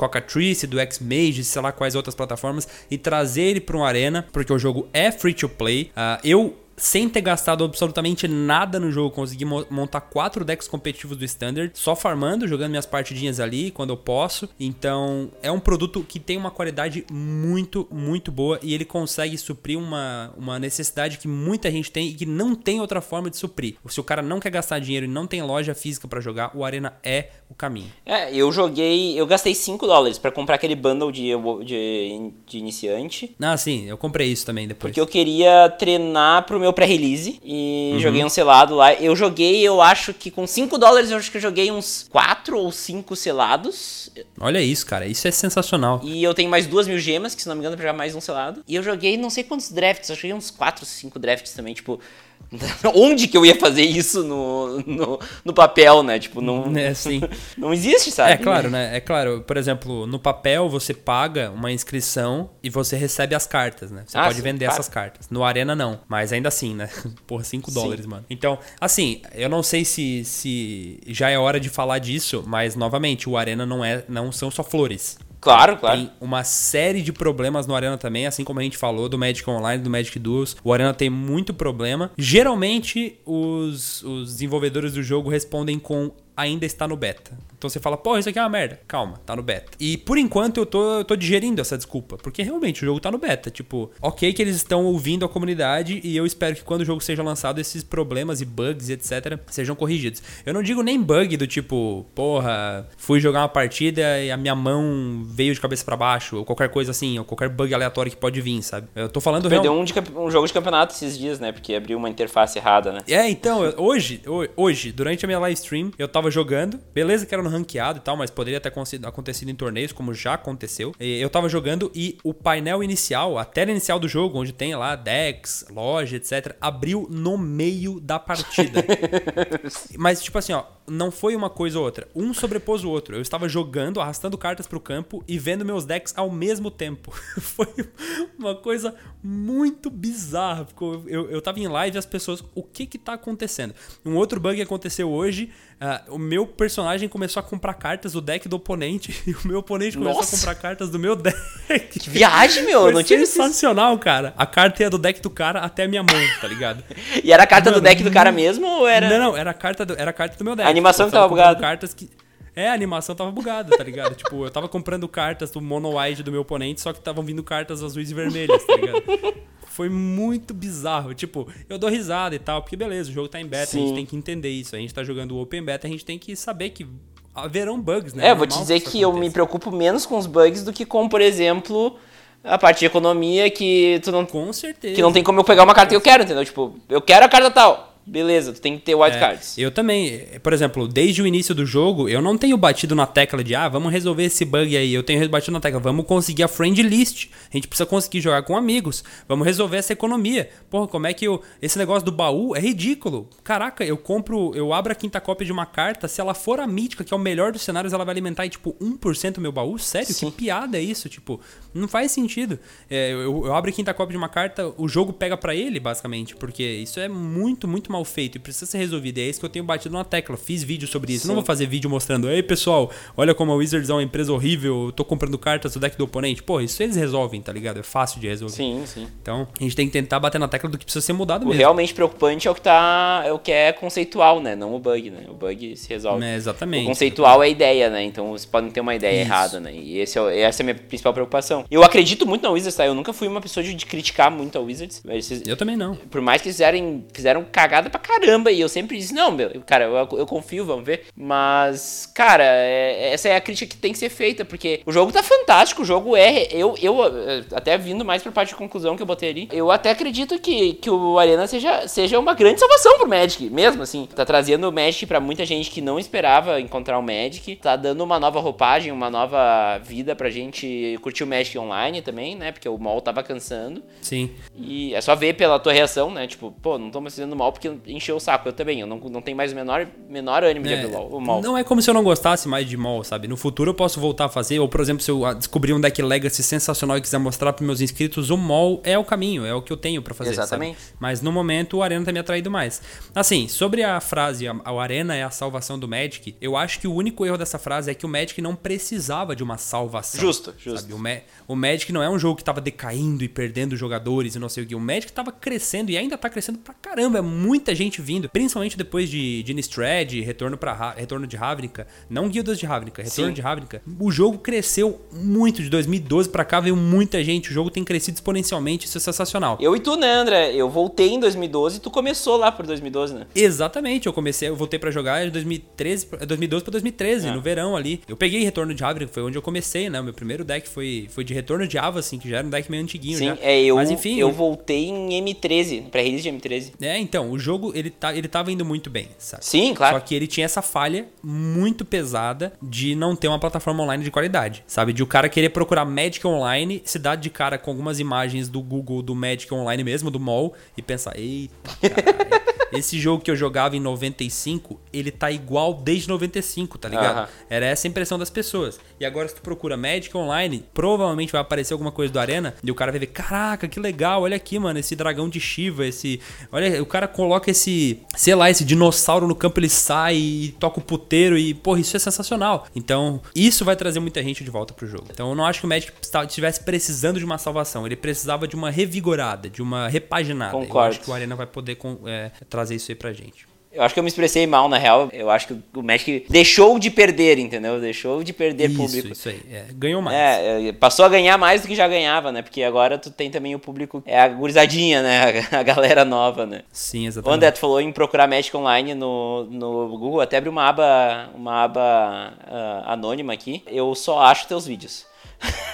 Cocatrice, do X Mage, sei lá quais outras plataformas, e trazer ele para um Arena, porque o jogo é free to play. Uh, eu sem ter gastado absolutamente nada no jogo, consegui montar quatro decks competitivos do Standard, só farmando, jogando minhas partidinhas ali quando eu posso. Então, é um produto que tem uma qualidade muito, muito boa e ele consegue suprir uma, uma necessidade que muita gente tem e que não tem outra forma de suprir. Se o cara não quer gastar dinheiro e não tem loja física para jogar, o Arena é o caminho. É, eu joguei, eu gastei 5 dólares para comprar aquele bundle de, de, de iniciante. Ah, sim, eu comprei isso também depois. Porque eu queria treinar pro meu meu pré-release e uhum. joguei um selado lá. Eu joguei, eu acho que com 5 dólares, eu acho que eu joguei uns 4 ou 5 selados. Olha isso, cara, isso é sensacional. E eu tenho mais 2 mil gemas, que se não me engano, pra jogar mais um selado. E eu joguei não sei quantos drafts, eu joguei uns 4, 5 drafts também, tipo. Onde que eu ia fazer isso no, no, no papel, né? Tipo, não, é, sim. não existe, sabe? É claro, né? É claro, por exemplo, no papel você paga uma inscrição e você recebe as cartas, né? Você ah, pode sim, vender claro. essas cartas. No Arena não, mas ainda assim, né? Porra, 5 dólares, mano. Então, assim, eu não sei se, se já é hora de falar disso, mas novamente, o Arena não é não são só flores. Claro, claro. Tem uma série de problemas no Arena também, assim como a gente falou do Magic Online, do Magic Duels. O Arena tem muito problema. Geralmente, os, os desenvolvedores do jogo respondem com ainda está no beta. Então você fala, pô, isso aqui é uma merda. Calma, tá no beta. E por enquanto eu tô, eu tô digerindo essa desculpa. Porque realmente o jogo tá no beta. Tipo, ok que eles estão ouvindo a comunidade e eu espero que quando o jogo seja lançado, esses problemas e bugs e etc. sejam corrigidos. Eu não digo nem bug do tipo, porra, fui jogar uma partida e a minha mão veio de cabeça para baixo, ou qualquer coisa assim, ou qualquer bug aleatório que pode vir, sabe? Eu tô falando. Perdeu real... um, de, um jogo de campeonato esses dias, né? Porque abriu uma interface errada, né? É, então, hoje, hoje, durante a minha live stream, eu tava jogando, beleza que era no ranqueado e tal, mas poderia ter acontecido em torneios, como já aconteceu. Eu tava jogando e o painel inicial, a tela inicial do jogo, onde tem lá decks, loja, etc., abriu no meio da partida. mas, tipo assim, ó, não foi uma coisa ou outra. Um sobrepôs o outro. Eu estava jogando, arrastando cartas pro campo e vendo meus decks ao mesmo tempo. foi uma coisa muito bizarra. Eu, eu tava em live e as pessoas, o que que tá acontecendo? Um outro bug aconteceu hoje Uh, o meu personagem começou a comprar cartas do deck do oponente e o meu oponente começou Nossa. a comprar cartas do meu deck. Que viagem, meu! Foi não tinha sensacional, cara. A carta ia do deck do cara até a minha mão, tá ligado? e era a carta Mano, do deck do cara mesmo ou era. Não, não, era a carta do, era a carta do meu deck. Animação que tava bugada. cartas que. É, a animação tava bugada, tá ligado? tipo, eu tava comprando cartas do Mono White do meu oponente, só que estavam vindo cartas azuis e vermelhas, tá ligado? Foi muito bizarro. Tipo, eu dou risada e tal, porque beleza, o jogo tá em beta, Sim. a gente tem que entender isso. A gente tá jogando o Open Beta, a gente tem que saber que haverão bugs, né? É, vou te dizer que, que eu me preocupo menos com os bugs do que com, por exemplo, a parte de economia que tu não. Com certeza. Que não tem como eu pegar uma carta que eu quero, entendeu? Tipo, eu quero a carta tal beleza, tu tem que ter wildcards. É, eu também, por exemplo, desde o início do jogo, eu não tenho batido na tecla de, ah, vamos resolver esse bug aí. Eu tenho batido na tecla, vamos conseguir a friend list. A gente precisa conseguir jogar com amigos. Vamos resolver essa economia. Porra, como é que eu. Esse negócio do baú é ridículo. Caraca, eu compro, eu abro a quinta cópia de uma carta, se ela for a mítica, que é o melhor dos cenários, ela vai alimentar em, tipo, 1% do meu baú? Sério? Sim. Que piada é isso? Tipo, não faz sentido. É, eu, eu abro a quinta cópia de uma carta, o jogo pega para ele, basicamente, porque isso é muito, muito mal mal feito e precisa ser resolvido. É isso que eu tenho batido na tecla. Fiz vídeo sobre isso. Sim. Não vou fazer vídeo mostrando, ei pessoal, olha como a Wizards é uma empresa horrível, eu tô comprando cartas do deck do oponente. Pô, isso eles resolvem, tá ligado? É fácil de resolver. Sim, sim. Então, a gente tem que tentar bater na tecla do que precisa ser mudado o mesmo. Realmente preocupante é o que tá. é o que é conceitual, né? Não o bug, né? O bug se resolve. É, exatamente. O conceitual é a ideia, né? Então vocês podem ter uma ideia isso. errada, né? E esse é, essa é a minha principal preocupação. Eu acredito muito na Wizards, tá? Eu nunca fui uma pessoa de, de criticar muito a Wizards. eu também não. Por mais que fizerem, fizeram cagada pra caramba e eu sempre disse, não, meu, cara, eu, eu confio, vamos ver. Mas, cara, é, essa é a crítica que tem que ser feita, porque o jogo tá fantástico, o jogo é. Eu, eu até vindo mais pra parte de conclusão que eu botei ali, eu até acredito que, que o Arena seja, seja uma grande salvação pro Magic, mesmo assim. Tá trazendo o Magic pra muita gente que não esperava encontrar o Magic, tá dando uma nova roupagem, uma nova vida pra gente curtir o Magic online também, né? Porque o mall tava cansando. Sim. E é só ver pela tua reação, né? Tipo, pô, não tô mais fazendo mal porque encheu o saco. Eu também. Eu não, não tenho mais o menor, menor ânimo é, de abrir o mall. Não é como se eu não gostasse mais de mall, sabe? No futuro eu posso voltar a fazer. Ou, por exemplo, se eu descobrir um deck Legacy sensacional e quiser mostrar para meus inscritos, o mall é o caminho, é o que eu tenho para fazer. Exatamente. Sabe? Mas no momento o Arena tá me atraindo mais. Assim, sobre a frase o Arena é a salvação do Magic, eu acho que o único erro dessa frase é que o Magic não precisava de uma salvação. Justo, justo. Sabe? O, Ma o Magic não é um jogo que tava decaindo e perdendo jogadores e não sei o que. O Magic tava crescendo e ainda tá crescendo pra caramba. É muita gente vindo, principalmente depois de, de Innistrad, retorno, pra, retorno de Ravnica, não Guildas de Ravnica, retorno Sim. de Ravnica, o jogo cresceu muito de 2012 para cá, veio muita gente, o jogo tem crescido exponencialmente, isso é sensacional. Eu e tu, né, André? Eu voltei em 2012 e tu começou lá por 2012, né? Exatamente, eu comecei, eu voltei para jogar em 2013, 2012 para 2013, é. no verão ali. Eu peguei Retorno de Ravnica, foi onde eu comecei, né? O meu primeiro deck foi, foi de Retorno de Ava, assim, que já era um deck meio antiguinho Sim, já. é, eu, Mas enfim, eu voltei em M13, pré-release de M13. É, então, o jogo, ele, tá, ele tava indo muito bem, sabe? Sim, claro. Só que ele tinha essa falha muito pesada de não ter uma plataforma online de qualidade, sabe? De o cara querer procurar Magic Online, se dar de cara com algumas imagens do Google do Magic Online mesmo, do mall, e pensar, eita, caralho. Esse jogo que eu jogava em 95, ele tá igual desde 95, tá ligado? Era essa a impressão das pessoas. E agora, se tu procura Magic Online, provavelmente vai aparecer alguma coisa do Arena e o cara vai ver: caraca, que legal, olha aqui, mano, esse dragão de Shiva, esse. Olha, o cara coloca esse, sei lá, esse dinossauro no campo, ele sai e toca o puteiro e, porra, isso é sensacional. Então, isso vai trazer muita gente de volta pro jogo. Então, eu não acho que o Magic estivesse precisando de uma salvação, ele precisava de uma revigorada, de uma repaginada. Concordo. Eu acho que o Arena vai poder é, trazer isso aí pra gente. Eu acho que eu me expressei mal, na real. Eu acho que o Magic deixou de perder, entendeu? Deixou de perder isso, público. Isso aí, é, ganhou mais. É, passou a ganhar mais do que já ganhava, né? Porque agora tu tem também o público, é a gurizadinha, né? A galera nova, né? Sim, O exatamente. André, tu falou em procurar Magic Online no, no Google, até abre uma aba, uma aba ah, anônima aqui. Eu só acho teus vídeos.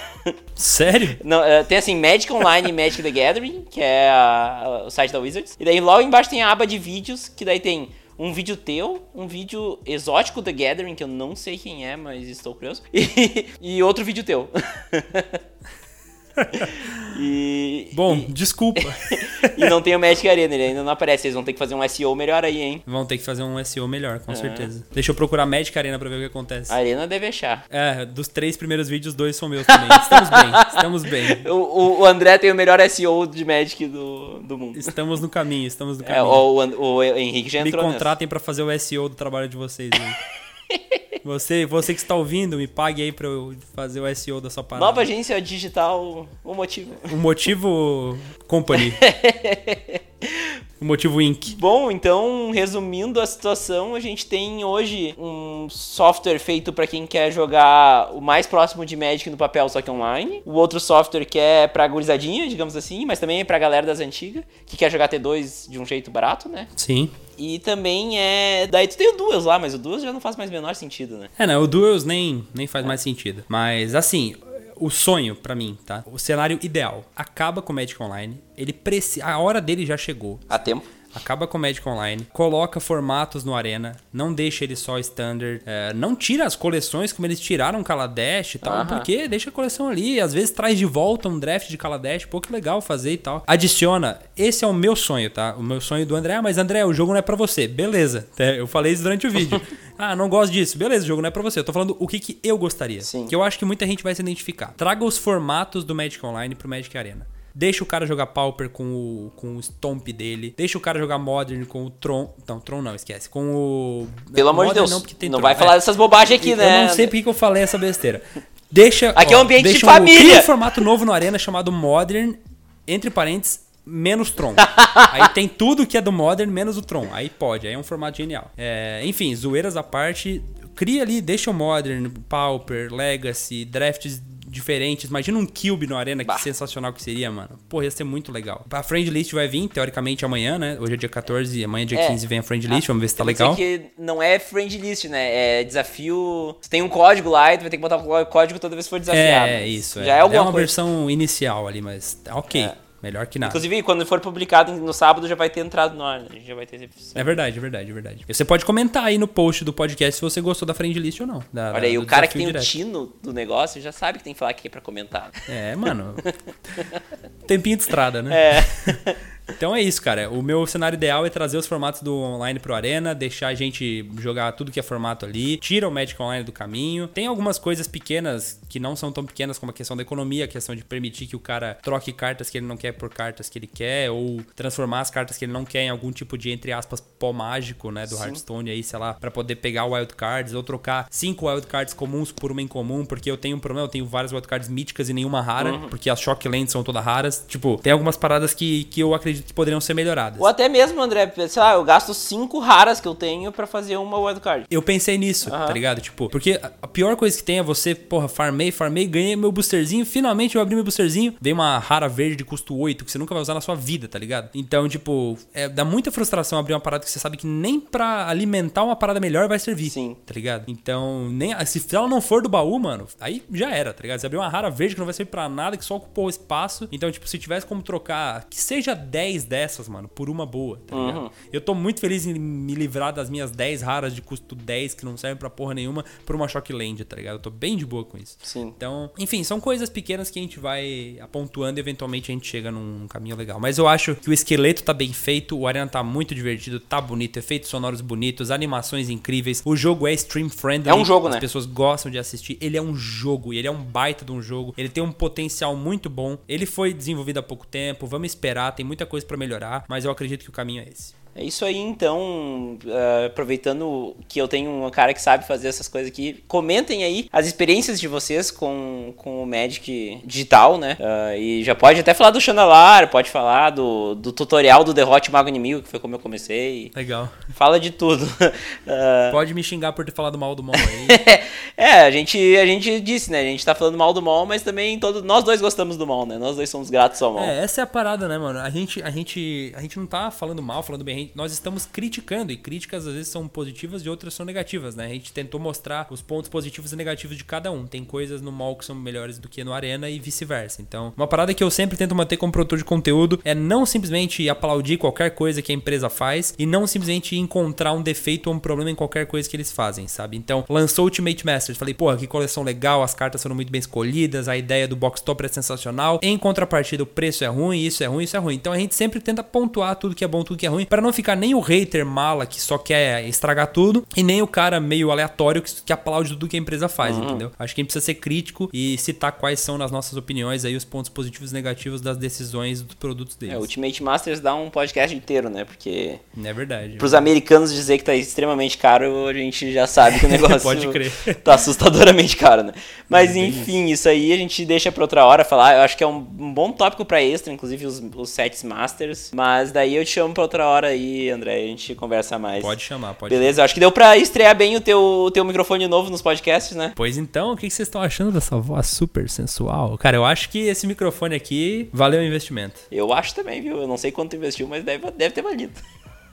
Sério? Não, eh, tem assim, Magic Online e Magic the Gathering, que é a- a- o site da Wizards. E daí logo embaixo tem a aba de vídeos, que daí tem um vídeo teu, um vídeo exótico The Gathering, que eu não sei quem é, mas estou curioso. E, e outro vídeo teu. e, Bom, e, desculpa. e não tem o Magic Arena, ele ainda não aparece. Eles vão ter que fazer um SEO melhor aí, hein? Vão ter que fazer um SEO melhor, É. com certeza. Deixa eu procurar Magic Arena pra ver o que acontece. A Arena deve achar. É, dos três primeiros vídeos, dois são meus também. Estamos bem, estamos bem. O, o, André tem o melhor SEO de Magic do, do mundo. Estamos no caminho, estamos no É, caminho. o, o, o Henrique já Me entrou nessa. contratem pra fazer o SEO do trabalho de vocês aí. Você, você que está ouvindo, me pague aí pra eu fazer o SEO da sua parada. Nova agência digital, o motivo. O motivo Company. o motivo Inc. Bom, então, resumindo a situação, a gente tem hoje um software feito para quem quer jogar o mais próximo de Magic no papel, só que online. O outro software que é pra gurizadinha, digamos assim, mas também é pra galera das antigas, que quer jogar T2 de um jeito barato, né? Sim. E também é. Daí tu tem o Duels lá, mas o Duels já não faz mais menor sentido, né? É, não, o Duels nem, nem faz mais sentido. Mas, assim, o sonho pra mim, tá? O cenário ideal. Acaba com o Magic Online. Ele precisa... A hora dele já chegou. Há tempo. Acaba com o Magic Online, coloca formatos no Arena, não deixa ele só standard, é, não tira as coleções como eles tiraram Kaladesh e tal, Aham. porque deixa a coleção ali, às vezes traz de volta um draft de Kaladesh, pô, que legal fazer e tal. Adiciona, esse é o meu sonho, tá? O meu sonho do André, ah, mas André, o jogo não é pra você, beleza, É, eu falei isso durante o vídeo. ah, não gosto disso, beleza, o jogo não é pra você, eu tô falando o que, que eu gostaria, Sim. que eu acho que muita gente vai se identificar. Traga os formatos do Magic Online pro Magic Arena. Deixa o cara jogar Pauper com o, com o Stomp dele. Deixa o cara jogar Modern com o Tron. Não, Tron não, esquece. Com o. Pelo amor de Deus. Não, não Tron. vai falar É. dessas bobagens aqui, Eu né? não sei porque que eu falei essa besteira. Deixa. Aqui é um ambiente de família. cria um formato novo no Arena chamado Modern, entre parênteses, menos Tron. aí tem tudo que é do Modern, menos o Tron. Aí pode, aí é um formato genial. É, enfim, zoeiras à parte. Cria ali, deixa o Modern, Pauper, Legacy, drafts diferentes. Imagina um Cube no Arena, que Bah. sensacional que seria, mano. Pô, ia ser muito legal. A Friend List vai vir, teoricamente, amanhã, né? Hoje é dia 14, amanhã, dia É. 15, vem a Friend List. Vamos ver se tá legal. que não é friend list, né? É desafio. Você tem um código lá e tu vai ter que botar o código toda vez que for desafiado. É, isso. Já é, alguma uma coisa. versão inicial ali, mas tá ok. É. Melhor que nada. Inclusive, quando for publicado no sábado, já vai ter entrado no ar. né? Já vai ter. É verdade, é verdade, é verdade. E Você pode comentar aí no post do podcast se você gostou da friend list ou não. da- Olha aí, o cara que tem o direto. tino do negócio já sabe que tem que falar aqui pra comentar. É, mano. Tempinho de estrada, né? É. Então é isso, cara. O meu cenário ideal é trazer os formatos do online pro Arena, deixar a gente jogar tudo que é formato ali, tira o Magic Online do caminho. Tem algumas coisas pequenas que não são tão pequenas como a questão da economia, a questão de permitir que o cara troque cartas que ele não quer por cartas que ele quer, ou transformar as cartas que ele não quer em algum tipo de, entre aspas, pó mágico, né, do Sim. Hearthstone aí, sei lá, pra poder pegar wild cards, ou trocar cinco wild cards comuns por uma incomum, porque eu tenho um problema, eu tenho várias wild cards míticas e nenhuma rara, Uhum. porque as Shock Lands são todas raras. Tipo, tem algumas paradas que, que eu acredito que poderiam ser melhoradas. Ou até mesmo, André, sei lá, eu gasto cinco raras que eu tenho pra fazer uma wildcard. Eu pensei nisso, Aham. tá ligado? Tipo, porque a- pior coisa que tem é você, porra, farmei, farmei, ganhei meu boosterzinho, finalmente eu abri meu boosterzinho, veio uma rara verde de custo 8 que você nunca vai usar na sua vida, tá ligado? Então, tipo, é, dá muita frustração abrir uma parada que você sabe que nem pra alimentar uma parada melhor vai servir, Sim. tá ligado? Então, nem se ela não for do baú, mano, aí já era, tá ligado? Você abriu uma rara verde que não vai servir pra nada, que só ocupou espaço. Então, tipo, se tivesse como trocar, que seja 10 dessas, mano, por uma boa, tá ligado? Uhum. Eu tô muito feliz em me livrar das minhas 10 raras de custo 10 que não servem pra porra nenhuma por uma Shock Land, tá ligado? Eu tô bem de boa com isso. Sim. Então, enfim, são coisas pequenas que a gente vai apontuando e eventualmente a gente chega num caminho legal. Mas eu acho que o esqueleto tá bem feito, o Arena tá muito divertido, tá bonito, efeitos sonoros bonitos, animações incríveis. O jogo é stream friendly. É um jogo, As né? pessoas gostam de assistir. Ele é um jogo, e ele é um baita de um jogo. Ele tem um potencial muito bom. Ele foi desenvolvido há pouco tempo. Vamos esperar, tem muita coisa pra melhorar, mas eu acredito que o caminho é esse. É isso aí, então, uh, aproveitando que eu tenho um cara que sabe fazer essas coisas aqui, comentem aí as experiências de vocês com, com o Magic digital, né? Uh, e já pode até falar do Channelar, pode falar do, do tutorial do Derrote Mago Inimigo, que foi como eu comecei. Legal. Fala de tudo. Uh... Pode me xingar por ter falado mal do mal aí. é, a gente, a gente disse, né? A gente tá falando mal do mal, mas também todo, nós dois gostamos do mal, né? Nós dois somos gratos ao mal. É, essa é a parada, né, mano? A gente, a gente, a gente não tá falando mal, falando bem, nós estamos criticando, e críticas às vezes são positivas e outras são negativas, né? A gente tentou mostrar os pontos positivos e negativos de cada um. Tem coisas no mal que são melhores do que no Arena e vice-versa. Então, uma parada que eu sempre tento manter como produtor de conteúdo é não simplesmente aplaudir qualquer coisa que a empresa faz e não simplesmente encontrar um defeito ou um problema em qualquer coisa que eles fazem, sabe? Então, lançou Ultimate Masters, falei, pô, que coleção legal, as cartas foram muito bem escolhidas, a ideia do box topper é sensacional. Em contrapartida, o preço é ruim, isso é ruim, isso é ruim. Então a gente sempre tenta pontuar tudo que é bom, tudo que é ruim, para não ficar nem o hater mala que só quer estragar tudo e nem o cara meio aleatório que, que aplaude tudo que a empresa faz, uhum. entendeu? Acho que a gente precisa ser crítico e citar quais são nas nossas opiniões aí os pontos positivos e negativos das decisões dos produtos deles. É, Ultimate Masters dá um podcast inteiro, né? Porque é verdade. Para os americanos dizer que tá extremamente caro, a gente já sabe que o negócio Pode crer. tá assustadoramente caro, né? Mas é enfim, isso. isso. aí a gente deixa para outra hora falar. Eu acho que é um, um bom tópico para extra, inclusive os, os sets masters, mas daí eu te chamo para outra hora aí, André, a gente conversa mais. Pode chamar, pode. Beleza? Acho que deu para estrear bem o teu, o teu microfone novo nos podcasts, né? Pois então, o que vocês estão achando dessa voz super sensual? Cara, eu acho que esse microfone aqui valeu o investimento. Eu acho também, viu? Eu não sei quanto investiu, mas deve, deve ter valido.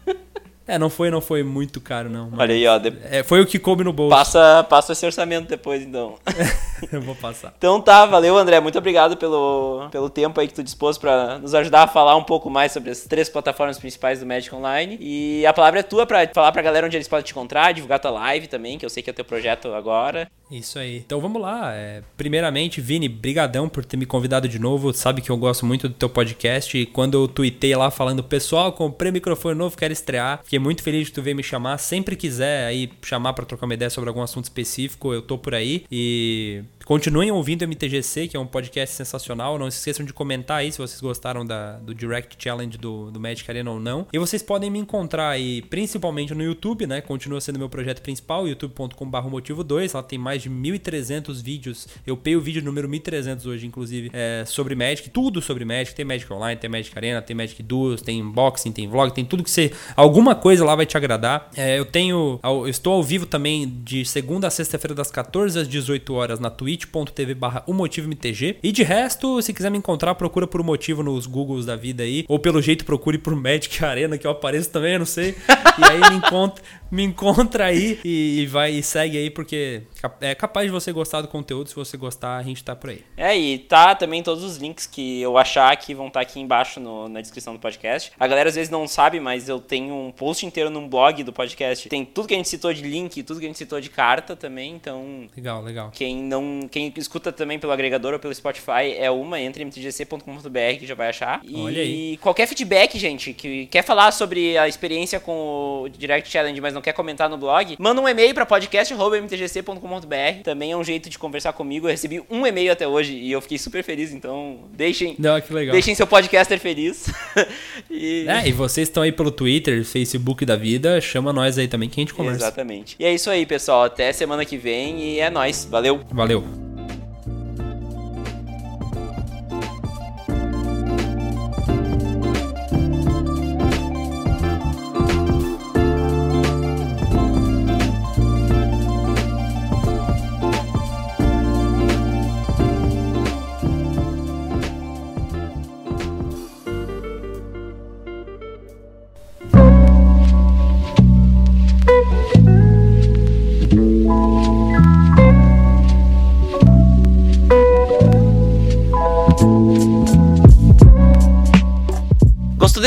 É, não foi, não foi muito caro, não. Olha aí, ó. De... É, foi o que coube no bolso. Passa, passa esse orçamento depois, então. Eu vou passar. Então tá, valeu, André. Muito obrigado pelo, pelo tempo aí que tu dispôs para nos ajudar a falar um pouco mais sobre as três plataformas principais do Magic Online. E a palavra é tua para falar pra galera onde eles podem te encontrar, divulgar tua live também, que eu sei que é teu projeto agora. Isso aí. Então vamos lá. É, primeiramente, Vini, brigadão por ter me convidado de novo. Sabe que eu gosto muito do teu podcast. E quando eu tuitei lá falando, pessoal, comprei microfone novo, quero estrear. Fiquei muito feliz de tu ver me chamar. Sempre quiser aí chamar para trocar uma ideia sobre algum assunto específico, eu tô por aí. E Continuem ouvindo o MTGC, que é um podcast sensacional. Não se esqueçam de comentar aí se vocês gostaram da, do Direct Challenge do, do Magic Arena ou não. E vocês podem me encontrar aí principalmente no YouTube, né? Continua sendo meu projeto principal, youtube.com.br motivo 2. Lá tem mais de 1.300 vídeos. Eu pei o vídeo número 1.300 hoje, inclusive, é, sobre Magic. Tudo sobre Magic. Tem Magic Online, tem Magic Arena, tem Magic Duos, tem unboxing, tem vlog, tem tudo que você... Alguma coisa lá vai te agradar. É, eu tenho... Eu estou ao vivo também de segunda a sexta-feira das 14 às 18 horas na Twitch twitch.tv barra MTG. E de resto, se quiser me encontrar, procura por um motivo nos Googles da vida aí. Ou pelo jeito, procure por Magic Arena, que eu apareço também, eu não sei. E aí me encontra, me encontra aí e, e vai e segue aí, porque é capaz de você gostar do conteúdo. Se você gostar, a gente tá por aí. É, e tá também todos os links que eu achar que vão estar tá aqui embaixo no, na descrição do podcast. A galera às vezes não sabe, mas eu tenho um post inteiro num blog do podcast. Tem tudo que a gente citou de link, tudo que a gente citou de carta também, então. Legal, legal. Quem não quem escuta também pelo agregador ou pelo Spotify é uma, entre mtgc.com.br que já vai achar. Olha e aí. qualquer feedback, gente, que quer falar sobre a experiência com o Direct Challenge, mas não quer comentar no blog, manda um e-mail para podcast.mtgc.com.br. Também é um jeito de conversar comigo. Eu recebi um e-mail até hoje e eu fiquei super feliz, então deixem, não, que legal. deixem seu podcaster feliz. e... É, e vocês estão aí pelo Twitter, Facebook da vida, chama nós aí também que a gente conversa. Exatamente. E é isso aí, pessoal. Até semana que vem e é nós. Valeu. Valeu.